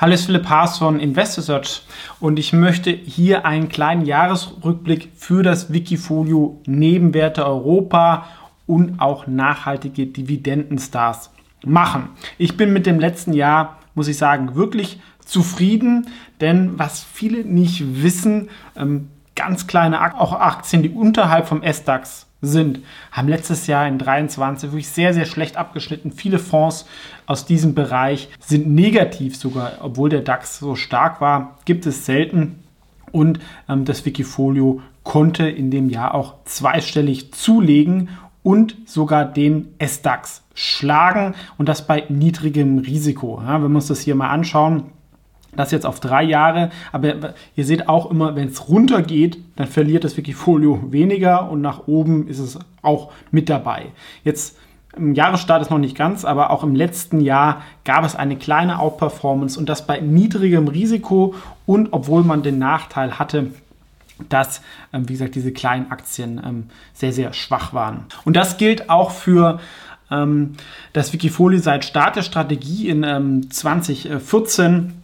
Hallo, ist Philipp Haas von InvestorSearch und ich möchte hier einen kleinen Jahresrückblick für das Wikifolio Nebenwerte Europa und auch nachhaltige Dividendenstars machen. Ich bin mit dem letzten Jahr, muss ich sagen, wirklich zufrieden, denn was viele nicht wissen, ähm, ganz kleine auch Aktien, die unterhalb vom S-DAX sind, haben letztes Jahr in 23 wirklich sehr, sehr schlecht abgeschnitten. Viele Fonds aus diesem Bereich sind negativ sogar, obwohl der DAX so stark war, gibt es selten. Und ähm, das Wikifolio konnte in dem Jahr auch zweistellig zulegen und sogar den S-DAX schlagen und das bei niedrigem Risiko. Ja, wenn wir uns das hier mal anschauen, das jetzt auf drei Jahre. Aber ihr seht auch immer, wenn es runter geht, dann verliert das Wikifolio weniger und nach oben ist es auch mit dabei. Jetzt im Jahresstart ist noch nicht ganz, aber auch im letzten Jahr gab es eine kleine Outperformance und das bei niedrigem Risiko und obwohl man den Nachteil hatte, dass, ähm, wie gesagt, diese kleinen Aktien ähm, sehr, sehr schwach waren. Und das gilt auch für ähm, das Wikifolio seit Start der Strategie in 2014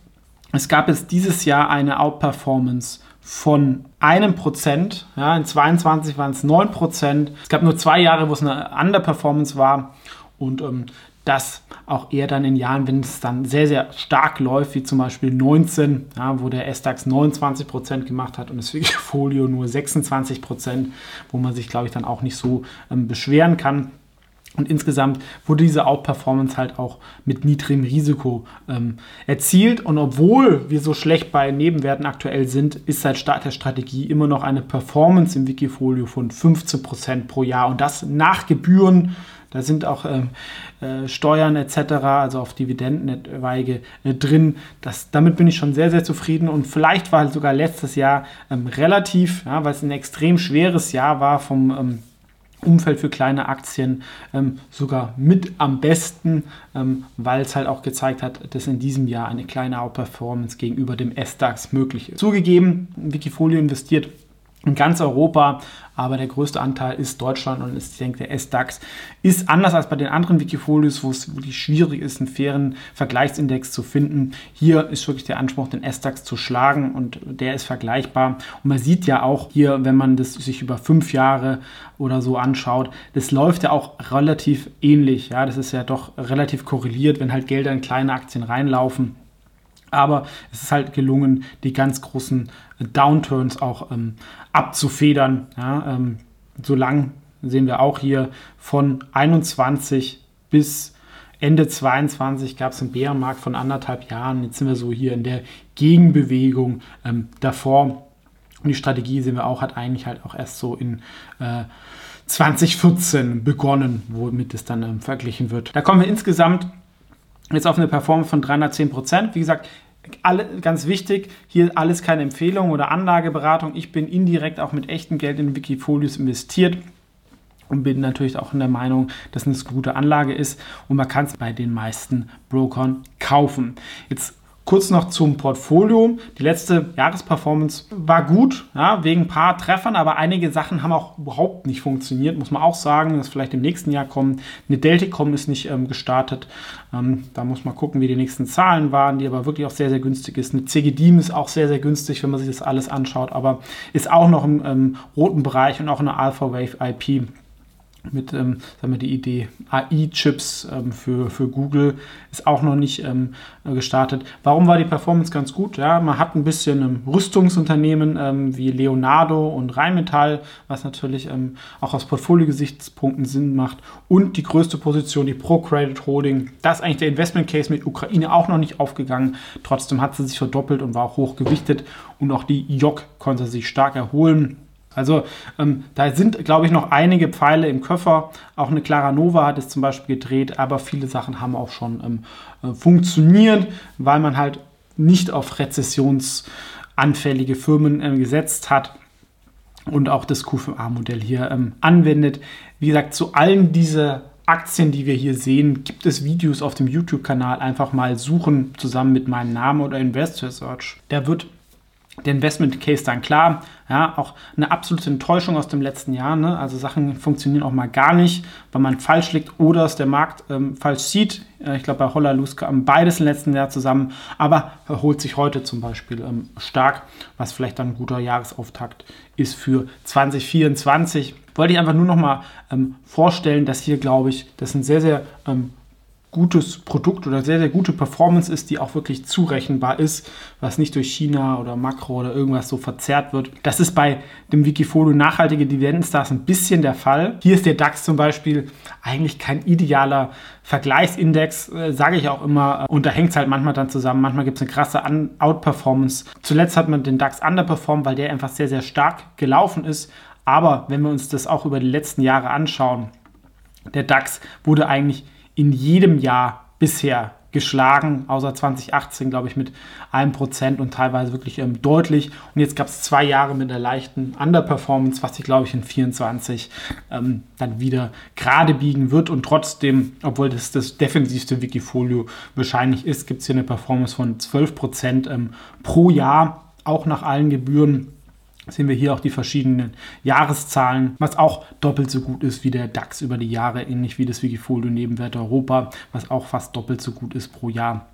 es gab jetzt dieses Jahr eine Outperformance von einem Prozent. Ja, in 22 waren es 9 Prozent. Es gab nur zwei Jahre, wo es eine Underperformance war. Und ähm, das auch eher dann in Jahren, wenn es dann sehr, sehr stark läuft, wie zum Beispiel 19, ja, wo der S-DAX 29 Prozent gemacht hat und das Wikifolio nur 26%, Prozent, wo man sich, glaube ich, dann auch nicht so ähm, beschweren kann. Und insgesamt wurde diese Outperformance halt auch mit niedrigem Risiko ähm, erzielt. Und obwohl wir so schlecht bei Nebenwerten aktuell sind, ist seit Start der Strategie immer noch eine Performance im Wikifolio von 15% pro Jahr. Und das nach Gebühren. Da sind auch ähm, äh, Steuern etc., also auf Dividendenweige äh, drin. Das, damit bin ich schon sehr, sehr zufrieden. Und vielleicht war sogar letztes Jahr ähm, relativ, ja, weil es ein extrem schweres Jahr war vom ähm, Umfeld für kleine Aktien ähm, sogar mit am besten, ähm, weil es halt auch gezeigt hat, dass in diesem Jahr eine kleine Outperformance gegenüber dem S-DAX möglich ist. Zugegeben, Wikifolio investiert in ganz Europa, aber der größte Anteil ist Deutschland und ich denke, der S-DAX ist anders als bei den anderen Wikifolios, wo es wirklich schwierig ist, einen fairen Vergleichsindex zu finden. Hier ist wirklich der Anspruch, den S-DAX zu schlagen und der ist vergleichbar. Und man sieht ja auch hier, wenn man das sich über fünf Jahre oder so anschaut, das läuft ja auch relativ ähnlich. Ja, das ist ja doch relativ korreliert, wenn halt Gelder in kleine Aktien reinlaufen aber es ist halt gelungen, die ganz großen Downturns auch ähm, abzufedern. Ja, ähm, so lang sehen wir auch hier von 21 bis Ende 22 gab es einen Bärenmarkt von anderthalb Jahren. Jetzt sind wir so hier in der Gegenbewegung ähm, davor. Und die Strategie sehen wir auch, hat eigentlich halt auch erst so in äh, 2014 begonnen, womit es dann ähm, verglichen wird. Da kommen wir insgesamt jetzt auf eine Performance von 310 Prozent. Wie gesagt, alle, ganz wichtig, hier alles keine Empfehlung oder Anlageberatung. Ich bin indirekt auch mit echtem Geld in Wikifolios investiert und bin natürlich auch in der Meinung, dass es eine gute Anlage ist und man kann es bei den meisten Brokern kaufen. Jetzt Kurz noch zum Portfolio. Die letzte Jahresperformance war gut, ja, wegen ein paar Treffern, aber einige Sachen haben auch überhaupt nicht funktioniert, muss man auch sagen, dass vielleicht im nächsten Jahr kommen. Eine Delticom ist nicht ähm, gestartet. Ähm, da muss man gucken, wie die nächsten Zahlen waren, die aber wirklich auch sehr, sehr günstig ist. Eine CGDIM ist auch sehr, sehr günstig, wenn man sich das alles anschaut, aber ist auch noch im ähm, roten Bereich und auch eine Alpha Wave IP mit ähm, sagen wir, die Idee AI-Chips ähm, für, für Google ist auch noch nicht ähm, gestartet. Warum war die Performance ganz gut? Ja, man hat ein bisschen ähm, Rüstungsunternehmen ähm, wie Leonardo und Rheinmetall, was natürlich ähm, auch aus Portfolio-Gesichtspunkten Sinn macht. Und die größte Position, die Pro-Credit Holding. Da ist eigentlich der Investment Case mit Ukraine auch noch nicht aufgegangen. Trotzdem hat sie sich verdoppelt und war auch hoch gewichtet. Und auch die JOC konnte sich stark erholen. Also ähm, da sind, glaube ich, noch einige Pfeile im Köffer. Auch eine Clara Nova hat es zum Beispiel gedreht, aber viele Sachen haben auch schon ähm, äh, funktioniert, weil man halt nicht auf rezessionsanfällige Firmen ähm, gesetzt hat und auch das Q5A-Modell hier ähm, anwendet. Wie gesagt, zu allen diese Aktien, die wir hier sehen, gibt es Videos auf dem YouTube-Kanal. Einfach mal suchen zusammen mit meinem Namen oder Investor Search. Da wird der Investment Case dann klar. Ja, auch eine absolute Enttäuschung aus dem letzten Jahr. Ne? Also Sachen funktionieren auch mal gar nicht, weil man falsch liegt oder es der Markt ähm, falsch sieht. Äh, ich glaube, bei Holla Luz kam beides im letzten Jahr zusammen, aber erholt sich heute zum Beispiel ähm, stark, was vielleicht dann ein guter Jahresauftakt ist für 2024. Wollte ich einfach nur noch mal ähm, vorstellen, dass hier, glaube ich, das ein sehr, sehr ähm, gutes Produkt oder sehr, sehr gute Performance ist, die auch wirklich zurechenbar ist, was nicht durch China oder Makro oder irgendwas so verzerrt wird. Das ist bei dem Wikifolio nachhaltige Dividendenstars ein bisschen der Fall. Hier ist der DAX zum Beispiel eigentlich kein idealer Vergleichsindex, äh, sage ich auch immer. Und da hängt es halt manchmal dann zusammen. Manchmal gibt es eine krasse Outperformance. Zuletzt hat man den DAX underperformed, weil der einfach sehr, sehr stark gelaufen ist. Aber wenn wir uns das auch über die letzten Jahre anschauen, der DAX wurde eigentlich in jedem Jahr bisher geschlagen, außer 2018, glaube ich, mit einem Prozent und teilweise wirklich ähm, deutlich. Und jetzt gab es zwei Jahre mit einer leichten Underperformance, was sich, glaube ich, in 24 ähm, dann wieder gerade biegen wird. Und trotzdem, obwohl das das defensivste Wikifolio wahrscheinlich ist, gibt es hier eine Performance von 12 Prozent ähm, pro Jahr, auch nach allen Gebühren sehen wir hier auch die verschiedenen Jahreszahlen, was auch doppelt so gut ist wie der DAX über die Jahre, ähnlich wie das Wikifolio Nebenwert Europa, was auch fast doppelt so gut ist pro Jahr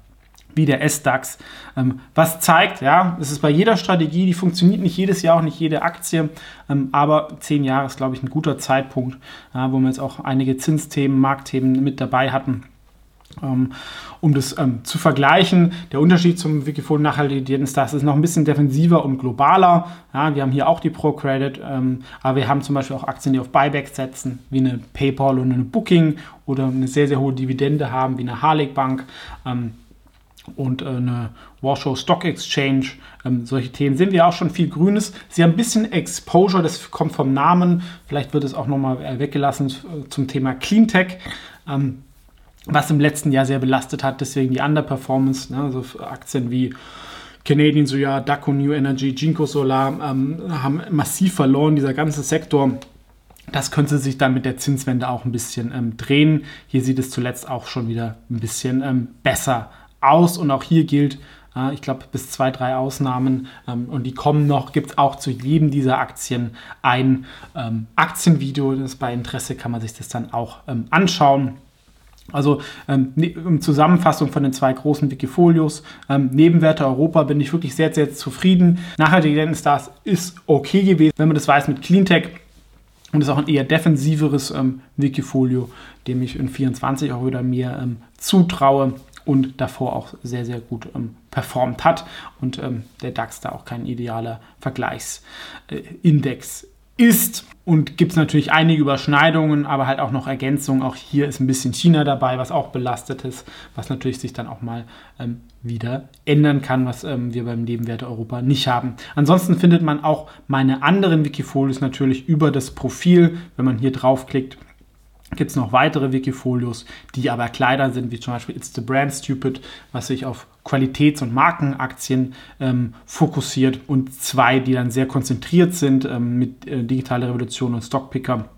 wie der S-DAX. Ähm, was zeigt, ja, es ist bei jeder Strategie, die funktioniert nicht jedes Jahr, auch nicht jede Aktie, ähm, aber zehn Jahre ist, glaube ich, ein guter Zeitpunkt, wo wir jetzt auch einige Zinsthemen, Marktthemen mit dabei hatten um das ähm, zu vergleichen, der Unterschied zum Wikifolio nachhaltigen Stars ist noch ein bisschen defensiver und globaler. Ja, wir haben hier auch die Pro-Credit, ähm, aber wir haben zum Beispiel auch Aktien, die auf Buyback setzen, wie eine PayPal und eine Booking oder eine sehr, sehr hohe Dividende haben, wie eine Harley Bank. Ähm, und äh, eine Warsaw Stock Exchange. Ähm, solche Themen sehen wir auch schon viel Grünes. Sie haben ein bisschen Exposure, das kommt vom Namen. Vielleicht wird es auch nochmal äh, weggelassen äh, zum Thema Cleantech. Ähm, was im letzten Jahr sehr belastet hat, deswegen die Underperformance, ne, also Aktien wie Canadian Soja, Daco New Energy, Jinko Solar ähm, haben massiv verloren, dieser ganze Sektor. Das könnte sich dann mit der Zinswende auch ein bisschen ähm, drehen. Hier sieht es zuletzt auch schon wieder ein bisschen ähm, besser aus und auch hier gilt, äh, ich glaube, bis zwei, drei Ausnahmen ähm, und die kommen noch, gibt es auch zu jedem dieser Aktien ein ähm, Aktienvideo. Das bei Interesse kann man sich das dann auch ähm, anschauen. Also ähm, ne, Zusammenfassung von den zwei großen Wikifolios. Ähm, Nebenwerte Europa bin ich wirklich sehr, sehr zufrieden. Nachhaltige Stars ist okay gewesen, wenn man das weiß mit Cleantech. Und ist auch ein eher defensiveres ähm, Wikifolio, dem ich in 24 auch wieder mir ähm, zutraue und davor auch sehr, sehr gut ähm, performt hat. Und ähm, der DAX da auch kein idealer Vergleichsindex ist. Und gibt es natürlich einige Überschneidungen, aber halt auch noch Ergänzungen. Auch hier ist ein bisschen China dabei, was auch belastet ist, was natürlich sich dann auch mal ähm, wieder ändern kann, was ähm, wir beim Nebenwerte Europa nicht haben. Ansonsten findet man auch meine anderen Wikifolios natürlich über das Profil, wenn man hier draufklickt gibt es noch weitere Wikifolios, die aber kleiner sind, wie zum Beispiel It's the Brand Stupid, was sich auf Qualitäts- und Markenaktien ähm, fokussiert und zwei, die dann sehr konzentriert sind ähm, mit äh, Digitale Revolution und Stockpicker.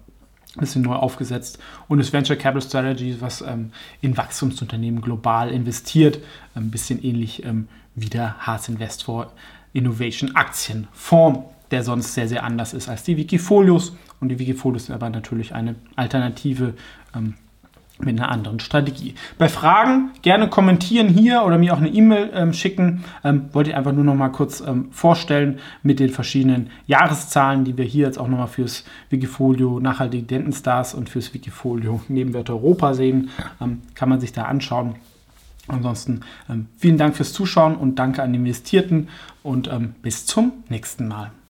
Ein bisschen neu aufgesetzt und das Venture Capital Strategy, was ähm, in Wachstumsunternehmen global investiert, ein bisschen ähnlich ähm, wie der Haas Invest for Innovation Aktienfonds der sonst sehr, sehr anders ist als die Wikifolios. Und die Wikifolios sind aber natürlich eine Alternative ähm, mit einer anderen Strategie. Bei Fragen gerne kommentieren hier oder mir auch eine E-Mail ähm, schicken. Ähm, wollte ich einfach nur noch mal kurz ähm, vorstellen mit den verschiedenen Jahreszahlen, die wir hier jetzt auch noch mal fürs Wikifolio Nachhaltige Dentenstars und fürs Wikifolio Nebenwert Europa sehen. Ähm, kann man sich da anschauen. Ansonsten ähm, vielen Dank fürs Zuschauen und danke an die Investierten und ähm, bis zum nächsten Mal.